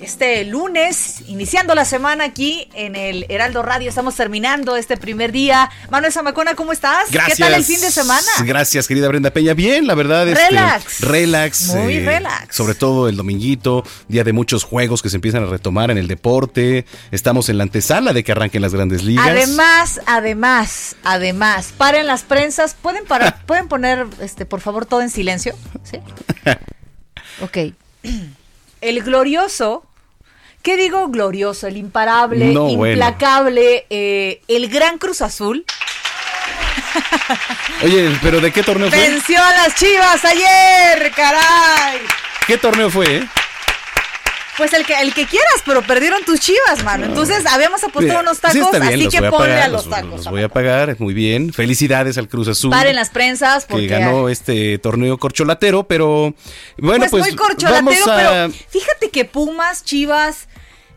este lunes, iniciando la semana aquí en el Heraldo Radio. Estamos terminando este primer día. Manuel Zamacona, ¿cómo estás? Gracias. ¿Qué tal el fin de semana? Gracias, querida Brenda Peña. Bien, la verdad. Este, Relax. relax. Muy eh, relax. Sobre todo el dominguito, día de muchos juegos que se empiezan a retomar en el deporte. Estamos en la antesala de que arranquen las grandes ligas. Además, además, además, paren las prensas. ¿Pueden parar, pueden poner, este, por favor, todo en silencio? ¿Sí? Ok. El glorioso, ¿qué digo glorioso? El imparable, No, bueno. implacable, eh, el gran Cruz Azul. Oye, pero ¿de qué torneo fue? Venció a las chivas ayer, caray. ¿Qué torneo fue? eh? Pues el que, el que quieras, pero perdieron tus chivas, mano. Entonces habíamos apostado Mira, unos tacos, bien, así que a ponle pagar, a los los- tacos. Los voy a pagar, muy bien. Felicidades al Cruz Azul. Paren las prensas porque que ganó este torneo corcholatero, pero bueno, pues, pues, muy corcholatero, vamos a... pero fíjate que Pumas, Chivas,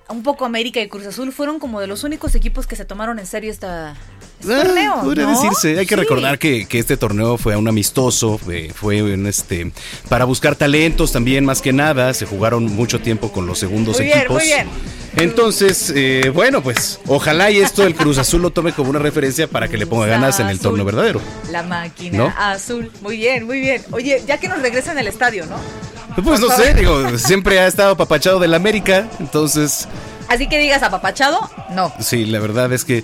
un poco América y Cruz Azul fueron como de los únicos equipos que se tomaron en serio esta Ah, torneo. podría ¿no? decirse. Hay que Sí. recordar que, que este torneo fue un amistoso, eh, fue un este para buscar talentos también más que nada. Se jugaron mucho tiempo con los segundos Muy bien, equipos. muy bien. Entonces, eh, bueno, pues ojalá y esto el Cruz Azul lo tome como una referencia para que le ponga ganas en el Azul. torneo verdadero. La máquina ¿No? azul. Muy bien, muy bien. Oye, ya que nos regresen al estadio, ¿no? Pues no sé, digo, siempre ha estado papachado del América, entonces Así que digas apapachado, no. sí, la verdad es que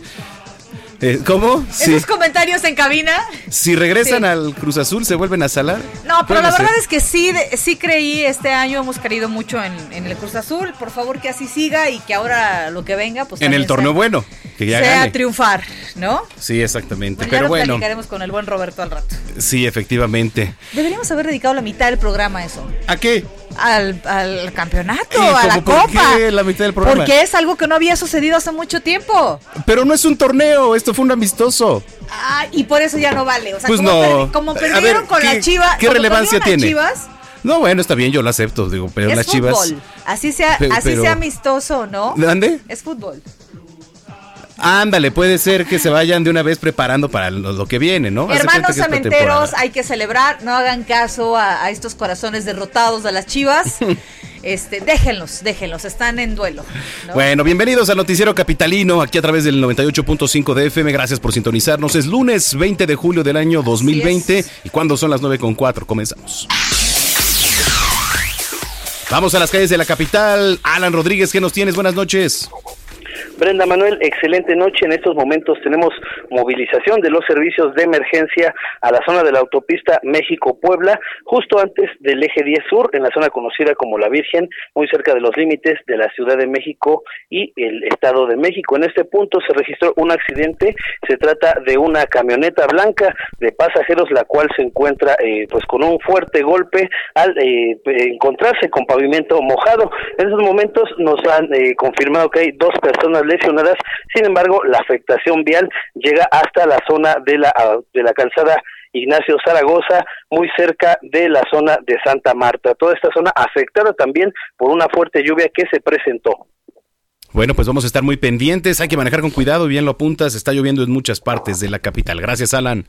eh, ¿Cómo? Sí. Esos comentarios en cabina. Si regresan Sí. al Cruz Azul, se vuelven a salar. No, pero la verdad es que sí, de- sí creí este año, hemos querido mucho en, en el Cruz Azul. Por favor que así siga y que ahora lo que venga, pues En el torneo sea, bueno, que ya sea gane. triunfar, ¿no? Sí, exactamente. Bueno, ya Pero lo bueno, platicaremos con el buen Roberto al rato. sí, efectivamente. Deberíamos haber dedicado la mitad del programa a eso. ¿A qué? Al, al campeonato, ¿Y a la por copa. qué la mitad del programa? Porque es algo que no había sucedido hace mucho tiempo. Pero no es un torneo, esto fue un amistoso. Ah, y por eso ya no vale. O sea, Pues como, no. perdi- como perdieron ver, con ¿qué- la Chivas. qué relevancia tiene? Chivas, No, bueno, está bien, yo lo acepto, digo, pero es las fútbol. chivas. Así sea, así pero- sea amistoso, ¿no? ¿Dónde? Es fútbol. Ándale, puede ser que se vayan de una vez preparando para lo, lo que viene, ¿no? Hermanos cementeros, hay que celebrar, no hagan caso a, a estos corazones derrotados de las chivas. este, déjenlos, déjenlos, están en duelo. ¿no? Bueno, bienvenidos al Noticiero Capitalino, aquí a través del 98.5 de FM. Gracias por sintonizarnos. Es lunes 20 de julio del año 2020. es. ¿Y cuando son las 9.4? Comenzamos. Vamos a las calles de la capital. Alan Rodríguez, ¿qué nos tienes? Buenas noches. Brenda Manuel, excelente noche. En estos momentos tenemos movilización de los servicios de emergencia a la zona de la autopista México-Puebla, justo antes del eje 10 Sur, en la zona conocida como La Virgen, muy cerca de los límites de la Ciudad de México y el Estado de México. En este punto se registró un accidente. Se trata de una camioneta blanca de pasajeros, la cual se encuentra eh, pues con un fuerte golpe al eh, encontrarse con pavimento mojado. En estos momentos nos han eh, confirmado que hay dos personas lesionadas, sin embargo la afectación vial llega hasta la zona de la, ah, de la calzada Ignacio Zaragoza, muy cerca de la zona de Santa Marta. Toda esta zona afectada también por una fuerte lluvia que se presentó. Bueno, pues vamos a estar muy pendientes. Hay que manejar con cuidado. Bien lo apuntas. Está lloviendo en muchas partes de la capital. Gracias, Alan.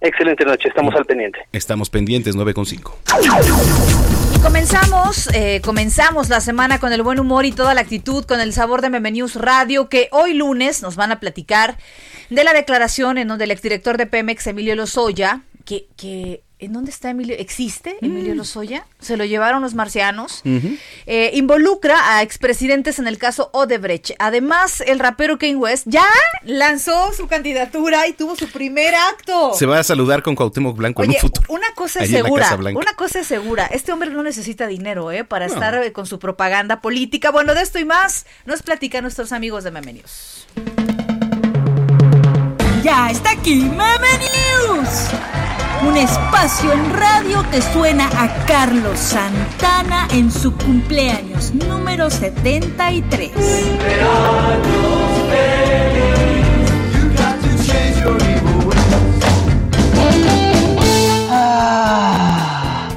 Excelente noche, estamos al pendiente. Estamos pendientes 9.5. Y comenzamos, eh, comenzamos la semana con el buen humor y toda la actitud, con el sabor de Meme News Radio, que hoy lunes nos van a platicar de la declaración en donde el exdirector de Pemex, Emilio Lozoya, que, que ¿En dónde está Emilio? ¿Existe Emilio Lozoya? ¿Se lo llevaron los marcianos? Eh, involucra a expresidentes en el caso Odebrecht. Además, el rapero Kane West ya lanzó su candidatura y tuvo su primer acto. Se va a saludar con Cuauhtémoc Blanco en un Oye, futuro. una cosa es segura, una cosa es segura, este hombre no necesita dinero, ¿eh? Para estar eh, con su propaganda política. Bueno, de esto y más nos platican nuestros amigos de Meme News. Ya está aquí Meme News. Un espacio en radio que suena a Carlos Santana en su cumpleaños número 73. Ah,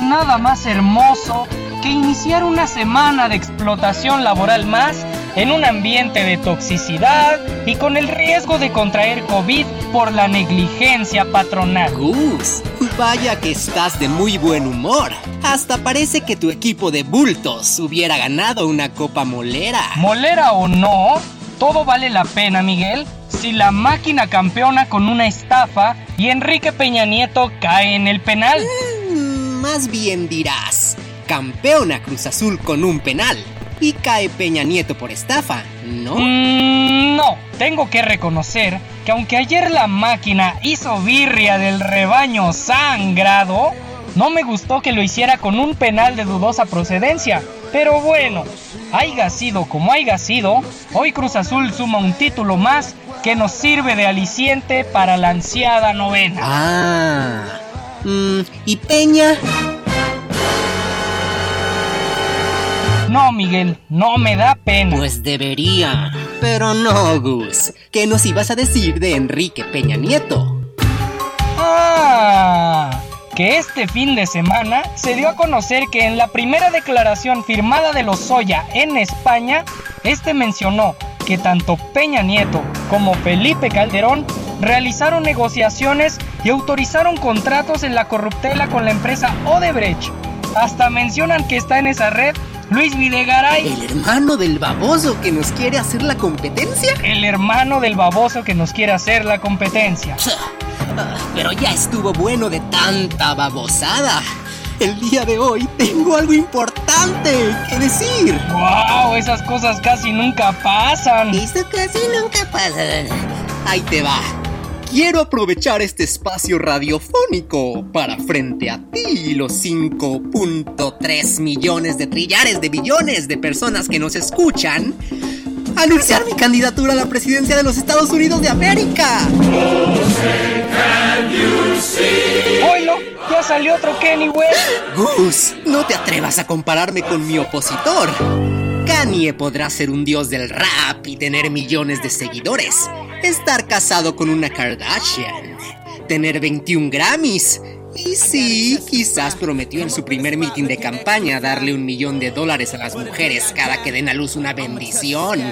nada más hermoso que iniciar una semana de explotación laboral más en un ambiente de toxicidad y con el riesgo de contraer COVID por la negligencia patronal. Gus, vaya que estás de muy buen humor. Hasta parece que tu equipo de bultos hubiera ganado una copa molera. Molera o no, todo vale la pena, Miguel, si la máquina campeona con una estafa y Enrique Peña Nieto cae en el penal. Mm, Más bien dirás, campeona Cruz Azul con un penal y cae Peña Nieto por estafa, ¿no? Mm, no, tengo que reconocer que aunque ayer la máquina hizo birria del rebaño sangrado, no me gustó que lo hiciera con un penal de dudosa procedencia. Pero bueno, haya sido como haya sido, hoy Cruz Azul suma un título más que nos sirve de aliciente para la ansiada novena. Ah. Mm, ¿Y Peña? No, Miguel, no me da pena. Pues debería. Pero no, Gus. ¿Qué nos ibas a decir de Enrique Peña Nieto? Ah, que este fin de semana se dio a conocer que en la primera declaración firmada de Lozoya en España, este mencionó que tanto Peña Nieto como Felipe Calderón realizaron negociaciones y autorizaron contratos en la corruptela con la empresa Odebrecht. Hasta mencionan que está en esa red Luis Videgaray, ¿El hermano del baboso que nos quiere hacer la competencia? el hermano del baboso que nos quiere hacer la competencia. Pero ya estuvo bueno de tanta babosada. El día de hoy tengo algo importante que decir. ¡Wow! Esas cosas casi nunca pasan. Esto casi nunca pasa. Ahí te va. Quiero aprovechar este espacio radiofónico para frente a ti y los 5.3 millones de trillares de billones de personas que nos escuchan, anunciar mi candidatura a la presidencia de los Estados Unidos de América. ¡Oilo! Ya salió otro Kenny West. Gus, no te atrevas a compararme con mi opositor. Kanye podrá ser un dios del rap y tener millones de seguidores, estar casado con una Kardashian, tener 21 Grammys. Y sí, quizás prometió en su primer meeting de campaña darle un millón de dólares a las mujeres cada que den a luz una bendición.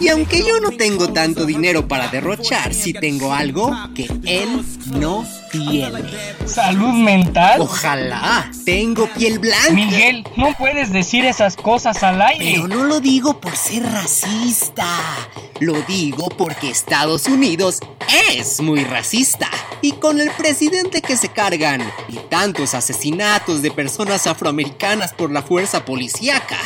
Y aunque yo no tengo tanto dinero para derrochar, sí tengo algo que él no tiene. ¿Salud mental? Ojalá, tengo piel blanca. Miguel, no puedes decir esas cosas al aire. Pero no lo digo por ser racista. Lo digo porque Estados Unidos es muy racista. Y con el presidente que se cargan y tantos asesinatos de personas afroamericanas por la fuerza policíaca,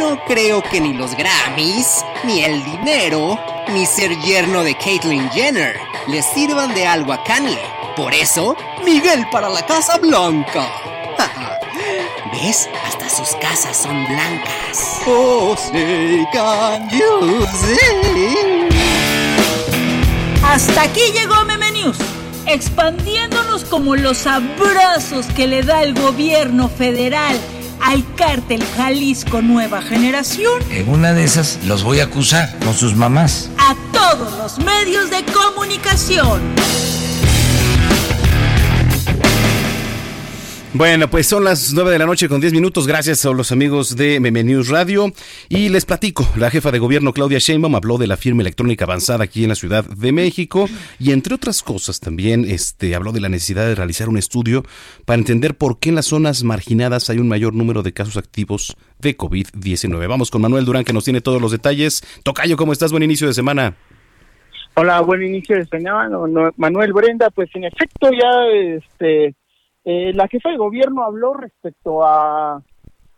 no creo que ni los Grammys, ni el dinero, ni ser yerno de Caitlyn Jenner le sirvan de algo a Kanye. Por eso, Miguel para la Casa Blanca. ¿Ves? Hasta sus casas son blancas. Oh, say, can you see? Hasta aquí llegó Meme expandiéndonos como los abrazos que le da el gobierno federal al cártel Jalisco Nueva Generación En una de esas los voy a acusar con sus mamás. a todos los medios de comunicación. Bueno, pues son las 9 de la noche con 10 minutos. Gracias a los amigos de Meme News Radio. Y les platico, la jefa de gobierno Claudia Sheinbaum habló de la firma electrónica avanzada aquí en la Ciudad de México y entre otras cosas también este, habló de la necesidad de realizar un estudio para entender por qué en las zonas marginadas hay un mayor número de casos activos de COVID-19. Vamos con Manuel Durán que nos tiene todos los detalles. Tocayo, ¿cómo estás? Buen inicio de semana. Hola, buen inicio de semana, Manuel Brenda. Pues en efecto ya este eh, la jefa de gobierno habló respecto a,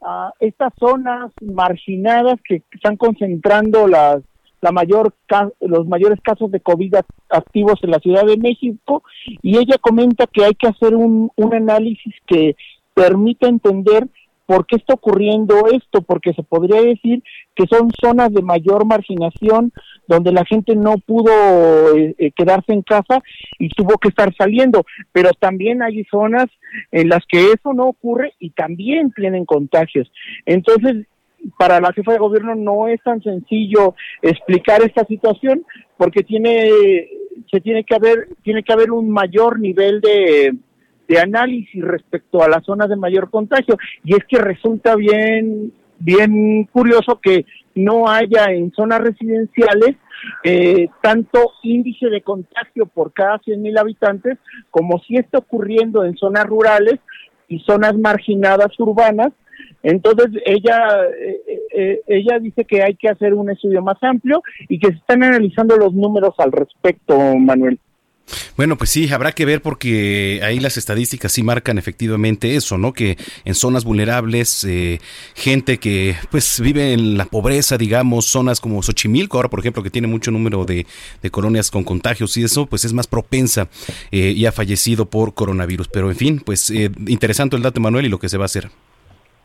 a estas zonas marginadas que están concentrando las la mayor los mayores casos de COVID activos en la Ciudad de México y ella comenta que hay que hacer un, un análisis que permita entender por qué está ocurriendo esto, porque se podría decir que son zonas de mayor marginación donde la gente no pudo eh, eh, quedarse en casa y tuvo que estar saliendo, pero también hay zonas en las que eso no ocurre y también tienen contagios. Entonces, para la jefa de gobierno no es tan sencillo explicar esta situación porque tiene se tiene que haber tiene que haber un mayor nivel de, de análisis respecto a las zonas de mayor contagio y es que resulta bien bien curioso que no haya en zonas residenciales eh, tanto índice de contagio por cada 100.000 habitantes como si está ocurriendo en zonas rurales y zonas marginadas urbanas entonces ella eh, eh, ella dice que hay que hacer un estudio más amplio y que se están analizando los números al respecto, Manuel. Bueno, pues sí, habrá que ver porque ahí las estadísticas sí marcan efectivamente eso, ¿no? Que en zonas vulnerables, eh, gente que pues vive en la pobreza, digamos, zonas como Xochimilco, ahora por ejemplo, que tiene mucho número de, colonias con contagios y eso, pues es más propensa y ha fallecido por coronavirus. Pero en fin, pues interesante el dato, Manuel, y lo que se va a hacer.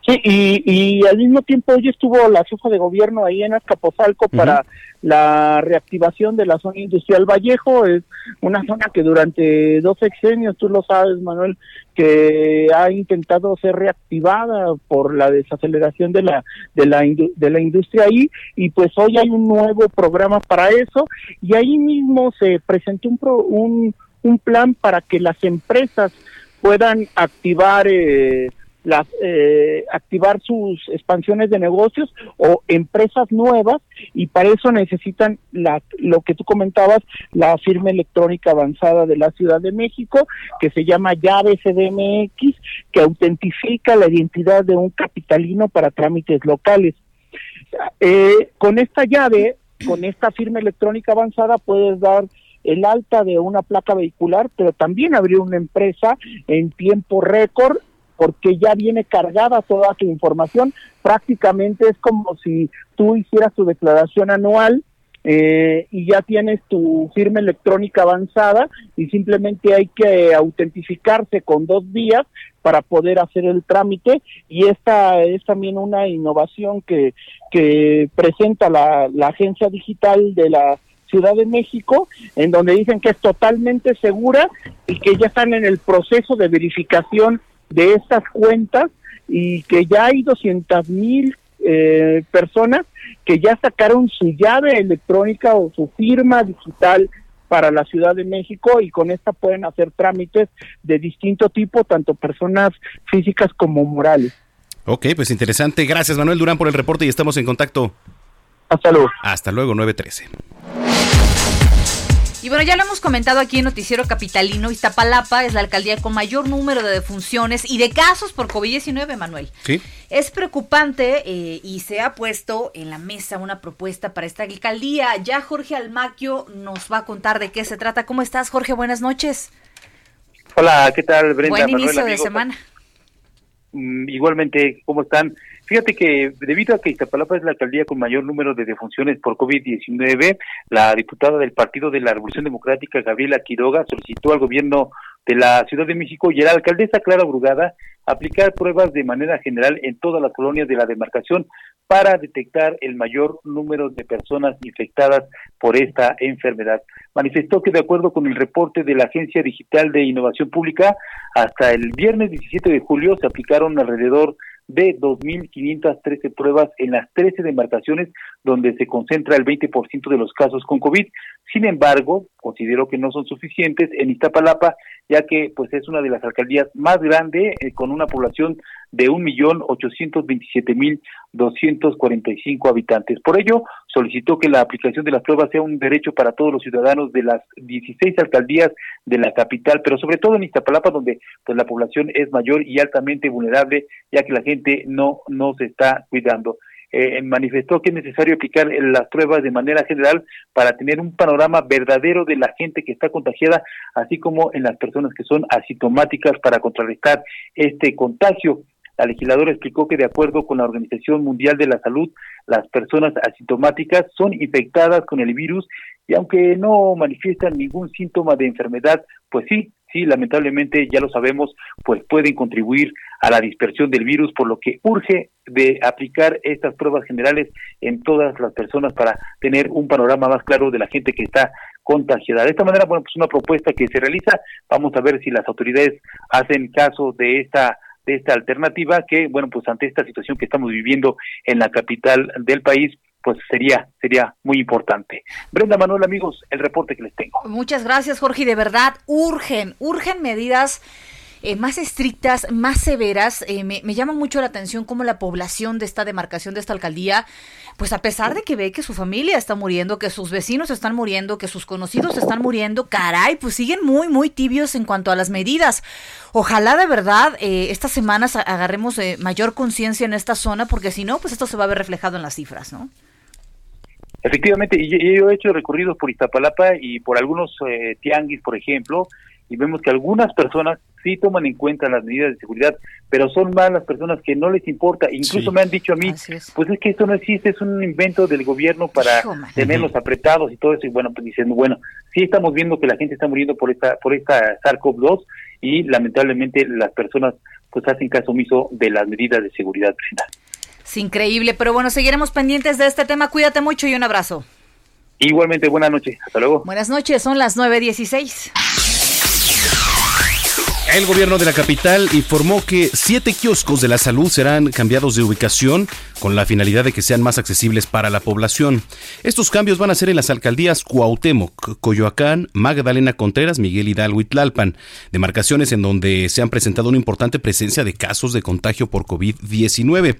Sí, y, al mismo tiempo hoy estuvo la jefa de gobierno ahí en Azcapotzalco para la reactivación de la zona industrial Vallejo. Es una zona que durante dos sexenios, tú lo sabes, Manuel, que ha intentado ser reactivada por la desaceleración de la de la de la industria ahí. Y pues hoy hay un nuevo programa para eso. Y ahí mismo se presentó un un, un plan para que las empresas puedan activar eh, las, eh, activar sus expansiones de negocios o empresas nuevas y para eso necesitan la, lo que tú comentabas, la firma electrónica avanzada de la Ciudad de México, que se llama llave CDMX, que autentifica la identidad de un capitalino para trámites locales. Eh, con esta llave, con esta firma electrónica avanzada, puedes dar el alta de una placa vehicular, pero también abrir una empresa en tiempo récord porque ya viene cargada toda tu información. Prácticamente es como si tú hicieras tu declaración anual eh, y ya tienes tu firma electrónica avanzada y simplemente hay que autentificarse con dos días para poder hacer el trámite y esta es también una innovación que, que presenta la, la agencia digital de la Ciudad de México, en donde dicen que es totalmente segura y que ya están en el proceso de verificación de estas cuentas y que ya hay 200 mil eh, personas que ya sacaron su llave electrónica o su firma digital para la Ciudad de México y con esta pueden hacer trámites de distinto tipo, tanto personas físicas como morales. Ok, pues interesante. Gracias Manuel Durán por el reporte y estamos en contacto. Hasta luego. Hasta luego, 913. Y bueno, ya lo hemos comentado aquí en Noticiero Capitalino, Iztapalapa es la alcaldía con mayor número de defunciones y de casos por COVID-19, Manuel. Sí. Es preocupante eh, y se ha puesto en la mesa una propuesta para esta alcaldía. Ya Jorge Almaquio nos va a contar de qué se trata. ¿Cómo estás, Jorge? Buenas noches. Hola, ¿qué tal, Brenda? Buen inicio de semana. Mm, igualmente, ¿cómo están? Fíjate que debido a que Iztapalapa es la alcaldía con mayor número de defunciones por COVID-19, la diputada del Partido de la Revolución Democrática, Gabriela Quiroga, solicitó al gobierno de la Ciudad de México y a la alcaldesa Clara Brugada aplicar pruebas de manera general en todas las colonias de la demarcación para detectar el mayor número de personas infectadas por esta enfermedad. Manifestó que de acuerdo con el reporte de la Agencia Digital de Innovación Pública, hasta el viernes 17 de julio se aplicaron alrededor de 2.513 pruebas en las 13 demarcaciones donde se concentra el 20% de los casos con COVID. Sin embargo, considero que no son suficientes en Iztapalapa, ya que pues es una de las alcaldías más grandes eh, con una población de 1.827.245 habitantes. Por ello, solicitó que la aplicación de las pruebas sea un derecho para todos los ciudadanos de las 16 alcaldías de la capital, pero sobre todo en Iztapalapa, donde pues la población es mayor y altamente vulnerable, ya que la gente no, no se está cuidando. Eh, manifestó que es necesario aplicar las pruebas de manera general para tener un panorama verdadero de la gente que está contagiada, así como en las personas que son asintomáticas para contrarrestar este contagio. La legisladora explicó que de acuerdo con la Organización Mundial de la Salud, las personas asintomáticas son infectadas con el virus y aunque no manifiestan ningún síntoma de enfermedad, pues sí, sí, lamentablemente ya lo sabemos, pues pueden contribuir a la dispersión del virus, por lo que urge de aplicar estas pruebas generales en todas las personas para tener un panorama más claro de la gente que está contagiada. De esta manera, bueno, pues una propuesta que se realiza, vamos a ver si las autoridades hacen caso de esta de esta alternativa que, bueno, pues ante esta situación que estamos viviendo en la capital del país, pues sería sería muy importante. Brenda Manuel, amigos, el reporte que les tengo. Muchas gracias, Jorge. De verdad, urgen, urgen medidas eh, más estrictas, más severas. Eh, me, me, llama mucho la atención cómo la población de esta demarcación, de esta alcaldía, pues a pesar de que ve que su familia está muriendo, que sus vecinos están muriendo, que sus conocidos están muriendo, caray, pues siguen muy, muy tibios en cuanto a las medidas. Ojalá de verdad eh, estas semanas agarremos mayor conciencia en esta zona, porque si no, pues esto se va a ver reflejado en las cifras, ¿no? Efectivamente, yo he hecho recorridos por Iztapalapa y por algunos eh, tianguis, por ejemplo, y vemos que algunas personas sí toman en cuenta las medidas de seguridad, pero son más las personas que no les importa. Incluso me han dicho a mí, pues es que esto no existe, es un invento del gobierno para tenerlos apretados y todo eso. Y bueno, pues diciendo, bueno, sí estamos viendo que la gente está muriendo por esta por esta SARS-CoV-2 y lamentablemente las personas pues hacen caso omiso de las medidas de seguridad. Es increíble, pero bueno, seguiremos pendientes de este tema. Cuídate mucho y un abrazo. Igualmente, buenas noches. Hasta luego. Buenas noches, son las 9.16. El gobierno de la capital informó que siete kioscos de la salud serán cambiados de ubicación con la finalidad de que sean más accesibles para la población. Estos cambios van a ser en las alcaldías Cuauhtémoc, Coyoacán, Magdalena Contreras, Miguel Hidalgo y Tlalpan, demarcaciones en donde se han presentado una importante presencia de casos de contagio por COVID-19.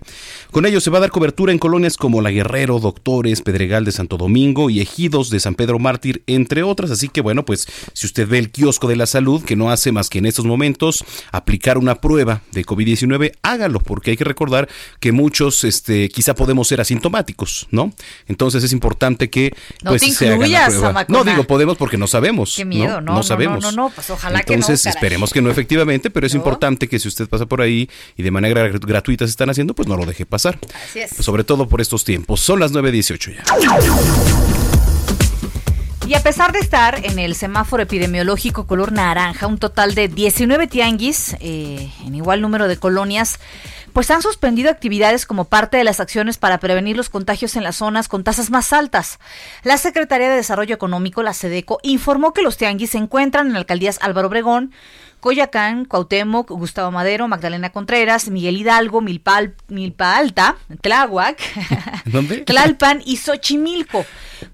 Con ello se va a dar cobertura en colonias como La Guerrero, Doctores, Pedregal de Santo Domingo y Ejidos de San Pedro Mártir, entre otras. Así que bueno, pues si usted ve el kiosco de la salud, que no hace más que en estos momentos momentos aplicar una prueba de COVID-19, hágalo, porque hay que recordar que muchos este, quizá podemos ser asintomáticos, ¿no? Entonces es importante que no pues, se haga la prueba. No digo podemos porque no sabemos. Qué miedo, no, no, sabemos. No, no, pues ojalá Entonces, que no, esperemos que no efectivamente, pero es importante que si usted pasa por ahí y de manera gratuita se están haciendo, pues no lo deje pasar. Así es. sobre todo por estos tiempos. Son las 9.18 ya. Y a pesar de estar en el semáforo epidemiológico color naranja, un total de 19 tianguis eh, en igual número de colonias, pues han suspendido actividades como parte de las acciones para prevenir los contagios en las zonas con tasas más altas. La Secretaría de Desarrollo Económico, la SEDECO, informó que los tianguis se encuentran en alcaldías Álvaro Obregón, Coyacán, Cuauhtémoc, Gustavo Madero, Magdalena Contreras, Miguel Hidalgo, Milpa, Milpa Alta, Tláhuac, Tlalpan y Xochimilco.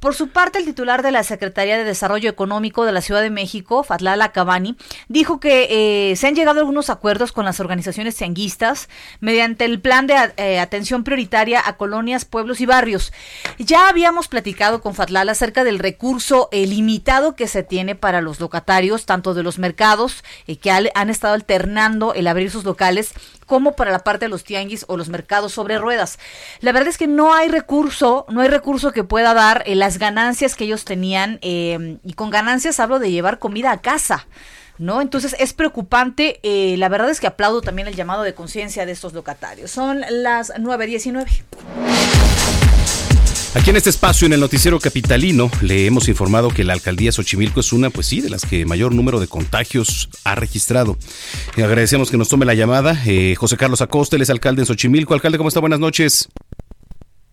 Por su parte, el titular de la Secretaría de Desarrollo Económico de la Ciudad de México, Fatlala Cabani, dijo que eh, se han llegado a algunos acuerdos con las organizaciones tianguistas mediante el plan de eh, atención prioritaria a colonias, pueblos y barrios. Ya habíamos platicado con Fatlala acerca del recurso eh, limitado que se tiene para los locatarios, tanto de los mercados, que han estado alternando el abrir sus locales, como para la parte de los tianguis o los mercados sobre ruedas. La verdad es que no hay recurso, no hay recurso que pueda dar las ganancias que ellos tenían, eh, y con ganancias hablo de llevar comida a casa. ¿No? Entonces es preocupante. Eh, la verdad es que aplaudo también el llamado de conciencia de estos locatarios. Son las 9.19. Aquí en este espacio, en el noticiero capitalino, le hemos informado que la alcaldía Xochimilco es una, pues sí, de las que mayor número de contagios ha registrado. agradecemos que nos tome la llamada. Eh, José Carlos Acosta, él es alcalde en Xochimilco. Alcalde, ¿cómo está? Buenas noches.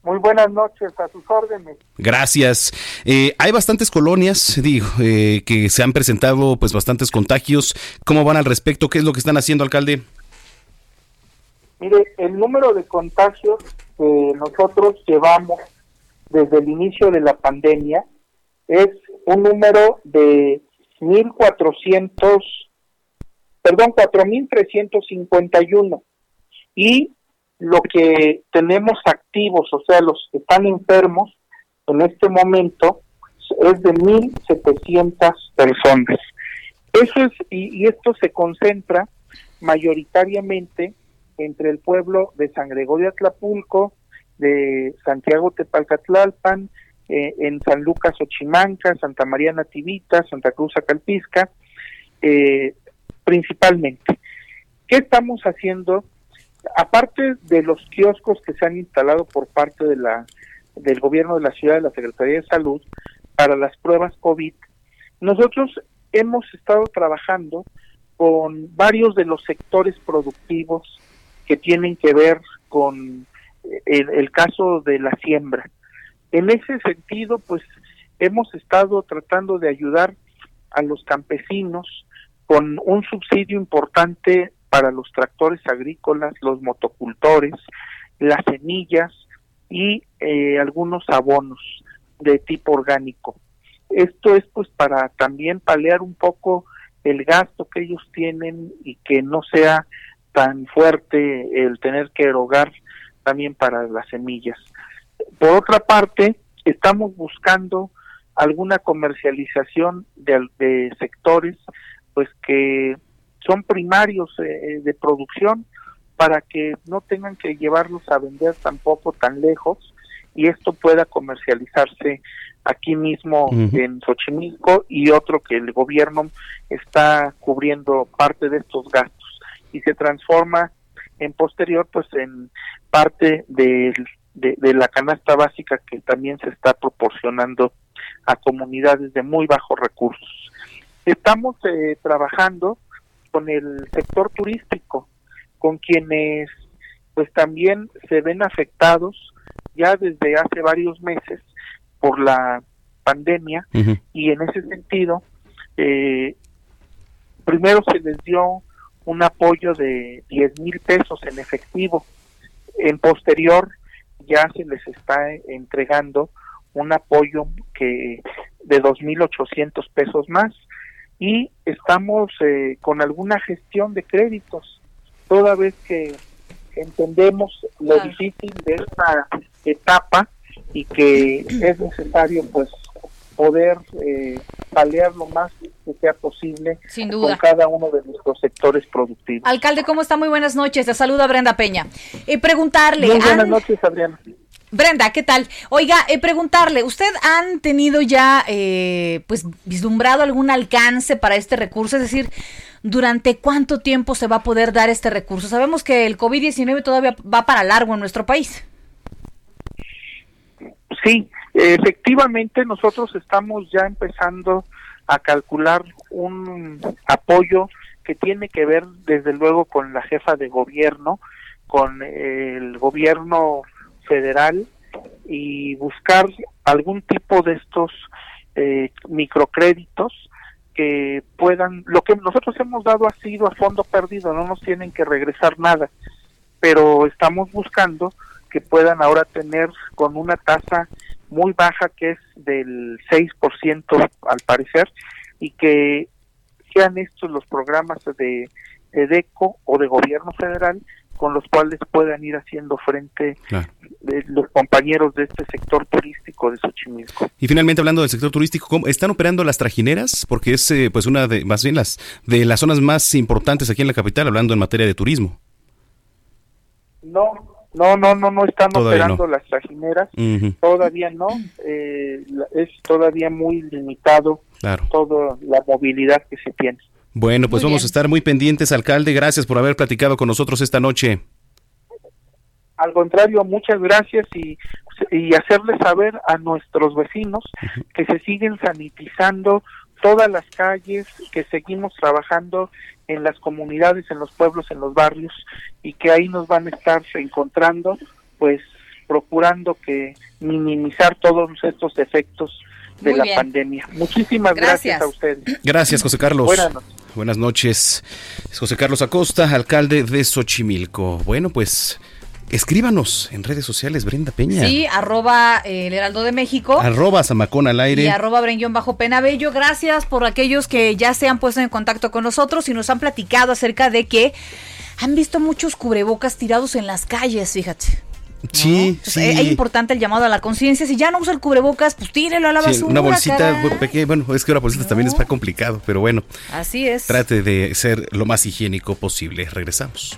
Muy buenas noches, a sus órdenes. Gracias. Eh, hay bastantes colonias, digo, eh, que se han presentado pues bastantes contagios. ¿Cómo van al respecto? ¿Qué es lo que están haciendo, alcalde? Mire, el número de contagios que nosotros llevamos desde el inicio de la pandemia es un número de 1.400, perdón, 4.351. Y lo que tenemos activos, o sea, los que están enfermos en este momento, es de 1.700 personas. Eso es, y, esto se concentra mayoritariamente entre el pueblo de San Gregorio Atlapulco de Santiago Tepalcatlalpan, eh, en San Lucas Ochimanca, Santa María Nativita, Santa Cruz Acalpisca, eh, principalmente. ¿Qué estamos haciendo? Aparte de los kioscos que se han instalado por parte de la del gobierno de la ciudad, de la Secretaría de Salud, para las pruebas COVID, nosotros hemos estado trabajando con varios de los sectores productivos que tienen que ver con el, el caso de la siembra. En ese sentido, pues hemos estado tratando de ayudar a los campesinos con un subsidio importante para los tractores agrícolas, los motocultores, las semillas y eh, algunos abonos de tipo orgánico. Esto es pues para también paliar un poco el gasto que ellos tienen y que no sea tan fuerte el tener que erogar también para las semillas. Por otra parte, estamos buscando alguna comercialización de, de sectores pues que son primarios eh, de producción para que no tengan que llevarlos a vender tampoco tan lejos y esto pueda comercializarse aquí mismo en Xochimilco y otro que el gobierno está cubriendo parte de estos gastos y se transforma en posterior pues en parte del de, la canasta básica que también se está proporcionando a comunidades de muy bajos recursos. Estamos eh, trabajando con el sector turístico, con quienes pues también se ven afectados ya desde hace varios meses por la pandemia y en ese sentido eh, primero se les dio un apoyo de 10 mil pesos en efectivo. En posterior ya se les está entregando un apoyo que de 2.800 pesos más. Y estamos eh, con alguna gestión de créditos, toda vez que entendemos lo difícil de esta etapa y que es necesario pues poder eh, paliar lo más que sea posible Sin duda. con cada uno de nuestros sectores productivos. Alcalde, ¿cómo está? Muy buenas noches. Te saluda Brenda Peña. Eh, preguntarle. Muy buenas ¿han- noches, Adriana. Brenda, ¿qué tal? Oiga, eh, preguntarle, ¿usted han tenido ya, eh, pues, vislumbrado algún alcance para este recurso? Es decir, ¿durante cuánto tiempo se va a poder dar este recurso? Sabemos que el COVID-19 todavía va para largo en nuestro país. Sí, efectivamente nosotros estamos ya empezando a calcular un apoyo que tiene que ver desde luego con la jefa de gobierno, con el gobierno federal y buscar algún tipo de estos eh, microcréditos que puedan, lo que nosotros hemos dado ha sido a fondo perdido, no nos tienen que regresar nada, pero estamos buscando que puedan ahora tener con una tasa muy baja que es del 6% al parecer y que sean estos los programas de, de DECO o de gobierno federal con los cuales puedan ir haciendo frente Claro. eh, los compañeros de este sector turístico de Xochimilco. Y finalmente hablando del sector turístico, ¿cómo están operando las trajineras? Porque es eh, pues una de más bien las de las zonas más importantes aquí en la capital hablando en materia de turismo. No, no, no, no, no están Todavía operando no. las trajineras, todavía no, eh, es todavía muy limitado Claro. toda la movilidad que se tiene. Bueno, pues Muy vamos bien. a estar muy pendientes, alcalde. Gracias por haber platicado con nosotros esta noche. Al contrario, muchas gracias y, y hacerles saber a nuestros vecinos que se siguen sanitizando todas las calles, que seguimos trabajando en las comunidades, en los pueblos, en los barrios y que ahí nos van a estar encontrando, pues procurando que minimizar todos estos efectos de Muy la bien. pandemia. Muchísimas gracias. Gracias. a ustedes. Gracias, José Carlos. Buenas noches. Buenas noches. Es José Carlos Acosta, alcalde de Xochimilco. Bueno, pues escríbanos en redes sociales, Brenda Peña. Sí, arroba eh, el Heraldo de México. Arroba Zamacón al aire. Y arroba Brenguión bajo Penabello. Gracias por aquellos que ya se han puesto en contacto con nosotros y nos han platicado acerca de que han visto muchos cubrebocas tirados en las calles, fíjate. Sí, Entonces, sí. Es importante el llamado a la conciencia. Si ya no usa el cubrebocas, pues tírelo a la Sí, basura. una bolsita pequeña. Bueno, es que una bolsita también está complicado, pero bueno, Así es. trate de ser lo más higiénico posible. Regresamos.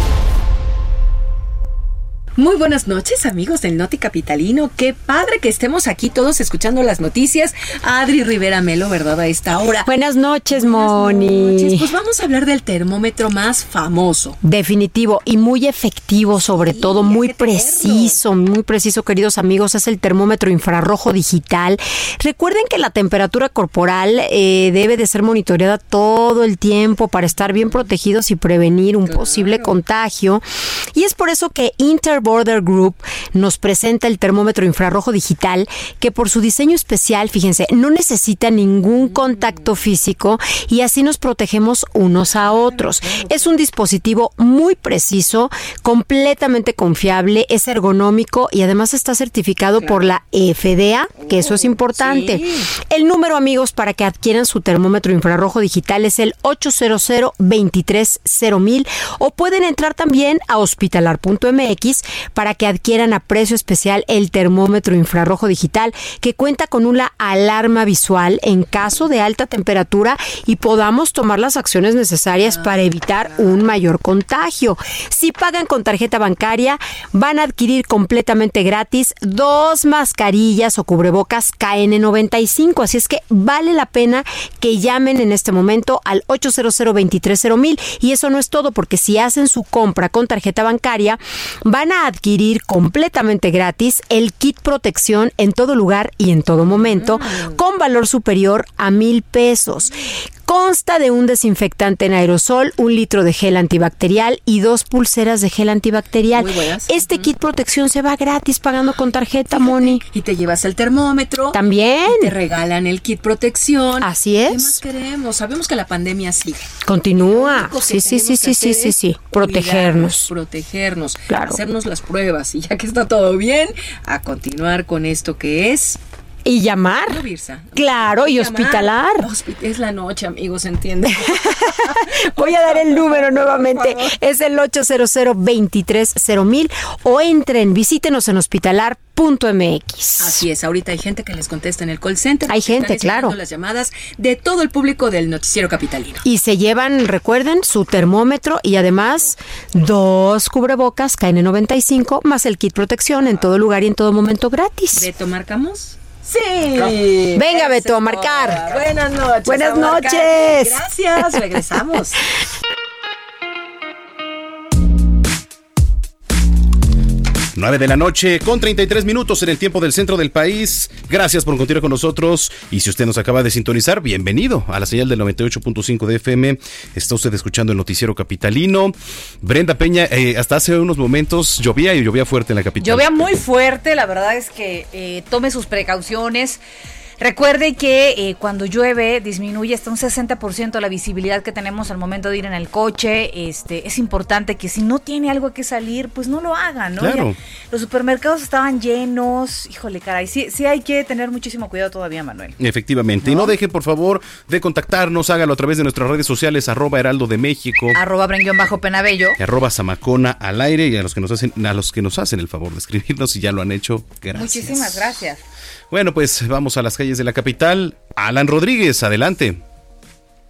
Muy buenas noches, amigos del Noti Capitalino. Qué padre que estemos aquí todos escuchando las noticias. Adri Rivera Melo, ¿verdad? A esta hora. Buenas noches, Moni. Pues vamos a hablar del termómetro más famoso. Definitivo y muy efectivo, sobre todo, muy preciso, muy preciso, queridos amigos. Es el termómetro infrarrojo digital. Recuerden que la temperatura corporal eh, debe de ser monitoreada todo el tiempo para estar bien protegidos y prevenir un posible contagio. Y es por eso que Inter Border Group nos presenta el termómetro infrarrojo digital que por su diseño especial, fíjense, no necesita ningún contacto físico y así nos protegemos unos a otros. Es un dispositivo muy preciso, completamente confiable, es ergonómico y además está certificado por la FDA, que eso es importante. El número, amigos, para que adquieran su termómetro infrarrojo digital es el 800 230 o pueden entrar también a hospitalar.mx para que adquieran a precio especial el termómetro infrarrojo digital que cuenta con una alarma visual en caso de alta temperatura y podamos tomar las acciones necesarias para evitar un mayor contagio. Si pagan con tarjeta bancaria, van a adquirir completamente gratis dos mascarillas o cubrebocas KN95. Así es que vale la pena que llamen en este momento al 800 mil y eso no es todo porque si hacen su compra con tarjeta bancaria van a adquirir completamente gratis el kit protección en todo lugar y en todo momento con valor superior a mil pesos. Consta de un desinfectante en aerosol, un litro de gel antibacterial y dos pulseras de gel antibacterial. Este kit protección se va gratis pagando con tarjeta, Moni. Y te llevas el termómetro. También. te regalan el kit protección. Así es. ¿Qué más queremos? Sabemos que la pandemia sigue. Continúa. Sí, sí, sí, sí, sí, sí, sí. Protegernos. Protegernos. Claro. Hacernos las pruebas. Y ya que está todo bien, a continuar con esto que es y llamar. Claro, y hospitalar. Es la noche, amigos, ¿entiende? Voy a dar el número nuevamente. Es el 800 mil o entren, visítenos en hospitalar.mx. Así es, ahorita hay gente que les contesta en el call center. Hay gente, claro. las llamadas de todo el público del noticiero capitalino. Y se llevan, recuerden, su termómetro y además dos cubrebocas KN95 más el kit protección en todo lugar y en todo momento gratis. ¿Beto marcamos? Sí. Venga, Beto, a marcar. Buenas noches. Buenas noches. Gracias, regresamos. 9 de la noche con 33 minutos en el tiempo del centro del país. Gracias por continuar con nosotros. Y si usted nos acaba de sintonizar, bienvenido a la señal del 98.5 de FM. Está usted escuchando el noticiero capitalino. Brenda Peña, eh, hasta hace unos momentos llovía y llovía fuerte en la capital. Llovía muy fuerte, la verdad es que eh, tome sus precauciones. Recuerde que eh, cuando llueve disminuye hasta un 60% la visibilidad que tenemos al momento de ir en el coche. Este, es importante que si no tiene algo que salir, pues no lo hagan, ¿no? Claro. los supermercados estaban llenos. Híjole, caray, sí, sí hay que tener muchísimo cuidado todavía, Manuel. Efectivamente. Y no deje, por favor, de contactarnos. Hágalo a través de nuestras redes sociales, arroba heraldo de México. Arroba bajo penabello. Arroba zamacona al aire. Y a los que nos hacen, a los que nos hacen el favor de escribirnos, si ya lo han hecho, gracias. Muchísimas gracias. Bueno, pues vamos a las calles de la capital. Alan Rodríguez, adelante.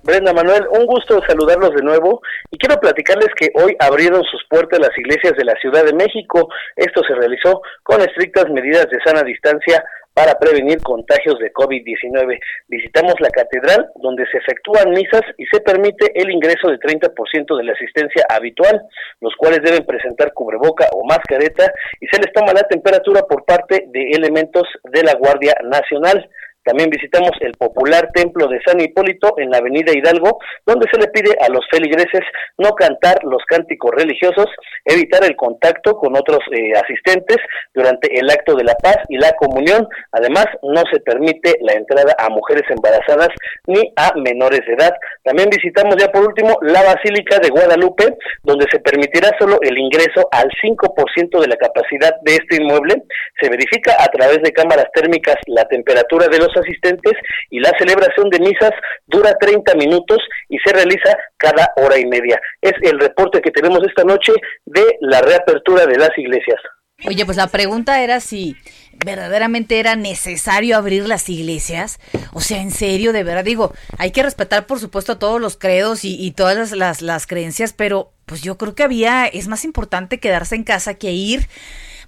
Brenda Manuel, un gusto saludarlos de nuevo y quiero platicarles que hoy abrieron sus puertas las iglesias de la Ciudad de México. Esto se realizó con estrictas medidas de sana distancia para prevenir contagios de COVID-19. Visitamos la catedral donde se efectúan misas y se permite el ingreso de 30% de la asistencia habitual, los cuales deben presentar cubreboca o mascareta y se les toma la temperatura por parte de elementos de la Guardia Nacional. También visitamos el popular templo de San Hipólito en la avenida Hidalgo, donde se le pide a los feligreses no cantar los cánticos religiosos, evitar el contacto con otros eh, asistentes durante el acto de la paz y la comunión. Además, no se permite la entrada a mujeres embarazadas ni a menores de edad. También visitamos ya por último la Basílica de Guadalupe, donde se permitirá solo el ingreso al 5% de la capacidad de este inmueble. Se verifica a través de cámaras térmicas la temperatura de los asistentes y la celebración de misas dura 30 minutos y se realiza cada hora y media. Es el reporte que tenemos esta noche de la reapertura de las iglesias. Oye, pues la pregunta era si verdaderamente era necesario abrir las iglesias. O sea, en serio, de verdad, digo, hay que respetar, por supuesto, todos los credos y, y todas las, las, las creencias, pero pues yo creo que había, es más importante quedarse en casa que ir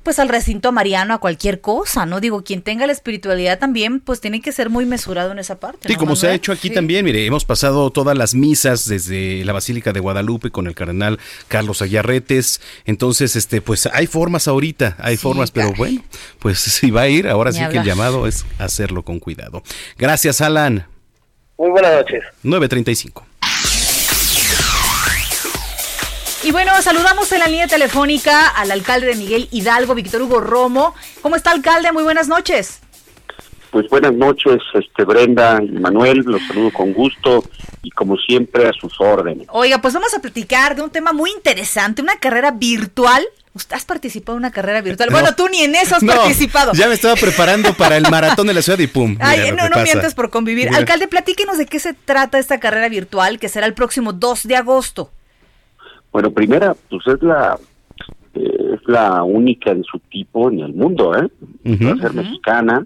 pues al recinto mariano a cualquier cosa, ¿no? Digo, quien tenga la espiritualidad también, pues tiene que ser muy mesurado en esa parte. Sí, ¿no, como se ha hecho aquí Sí. también, mire, hemos pasado todas las misas desde la Basílica de Guadalupe con el cardenal Carlos Ayarretes, entonces, este, pues hay formas ahorita, hay formas, pero bueno, pues si va a ir, ahora Ni sí que el llamado es hacerlo con cuidado. Gracias, Alan. Muy buenas noches. 935. Y bueno, saludamos en la línea telefónica al alcalde de Miguel Hidalgo, Víctor Hugo Romo. ¿Cómo está, alcalde? Muy buenas noches. Pues buenas noches, este Brenda y Manuel, los saludo con gusto y como siempre a sus órdenes. Oiga, pues vamos a platicar de un tema muy interesante, una carrera virtual. ¿Usted has participado en una carrera virtual? No. Bueno, tú ni en eso has No, participado. Ya me estaba preparando para el maratón de la ciudad y pum. Ay, mira no, no pasa. mientes por convivir. Mira. Alcalde, platíquenos de qué se trata esta carrera virtual que será el próximo 2 de agosto. Bueno, primera, pues es la eh, es la única en su tipo en el mundo, ¿eh? Va a ser mexicana,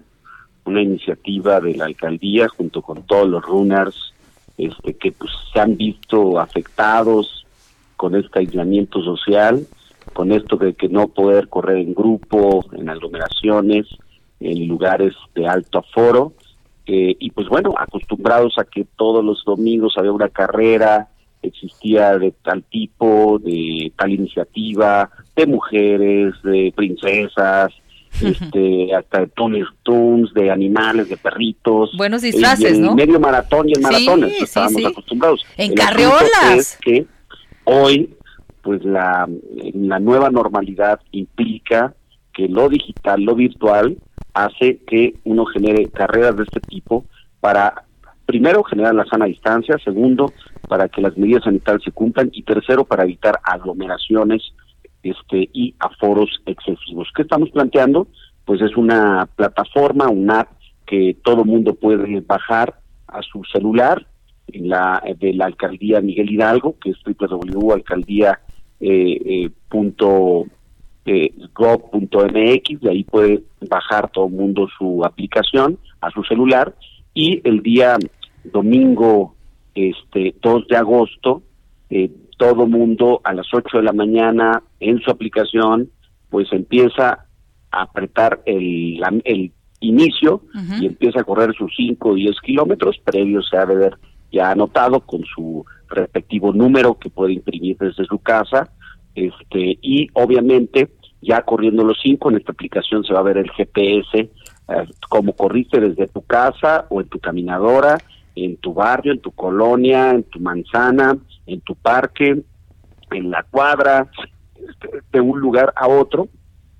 una iniciativa de la alcaldía junto con todos los runners este, que pues se han visto afectados con este aislamiento social, con esto de que no poder correr en grupo, en aglomeraciones, en lugares de alto aforo, eh, y pues bueno, acostumbrados a que todos los domingos había una carrera, existía de tal tipo, de tal iniciativa, de mujeres, de princesas, este, hasta de Tony Toons, de animales, de perritos. Buenos y disfraces, el ¿no? medio maratón y el Sí, maratón, sí, estábamos sí. acostumbrados. En El asunto carriolas. es que hoy, pues la, la nueva normalidad implica que lo digital, lo virtual, hace que uno genere carreras de este tipo para, primero, generar la sana distancia, segundo, para que las medidas sanitarias se cumplan y tercero, para evitar aglomeraciones este y aforos excesivos. ¿Qué estamos planteando? Pues es una plataforma, una app que todo mundo puede bajar a su celular en la de la alcaldía Miguel Hidalgo, que es www.alcaldía eh, eh, eh, de ahí puede bajar todo el mundo su aplicación a su celular y el día domingo este 2 de agosto eh, todo mundo a las 8 de la mañana en su aplicación pues empieza a apretar el, la- el inicio y empieza a correr sus 5 o 10 kilómetros, previo se ha de ver ya anotado con su respectivo número que puede imprimir desde su casa, este y obviamente ya corriendo los 5 en esta aplicación se va a ver el GPS, eh, como corriste desde tu casa o en tu caminadora, en tu barrio, en tu colonia, en tu manzana, en tu parque, en la cuadra, de un lugar a otro.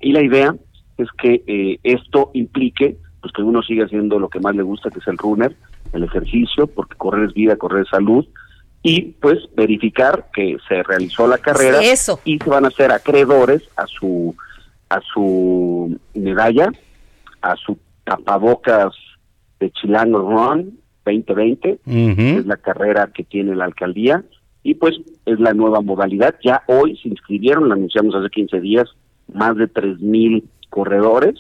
Y la idea es que eh, esto implique pues que uno siga haciendo lo que más le gusta, que es el runner, el ejercicio, porque correr es vida, correr es salud, y pues verificar que se realizó la carrera Eso. y se van a ser acreedores a su a su medalla, a su tapabocas de Chilango Run 2020, que es la carrera que tiene la alcaldía, y pues es la nueva modalidad. Ya hoy se inscribieron, lo anunciamos hace 15 días, más de 3.000 corredores,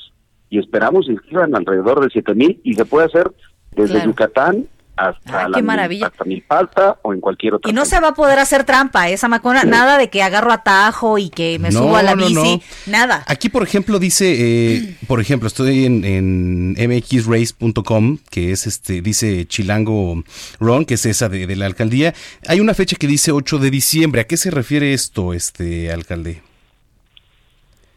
y esperamos se inscriban alrededor de 7.000, y se puede hacer desde Claro. Yucatán hasta, Ay, la, qué maravilla. hasta Milpalta o en cualquier otra Y no se va a poder hacer trampa, esa macona, nada de que agarro atajo y que me No, subo a la no, bici, no. nada. Aquí, por ejemplo, dice, eh, por ejemplo, estoy en, en mxrace.com, que es este, dice Chilango Run, que es esa de, de la alcaldía. Hay una fecha que dice 8 de diciembre. ¿A qué se refiere esto, este alcalde?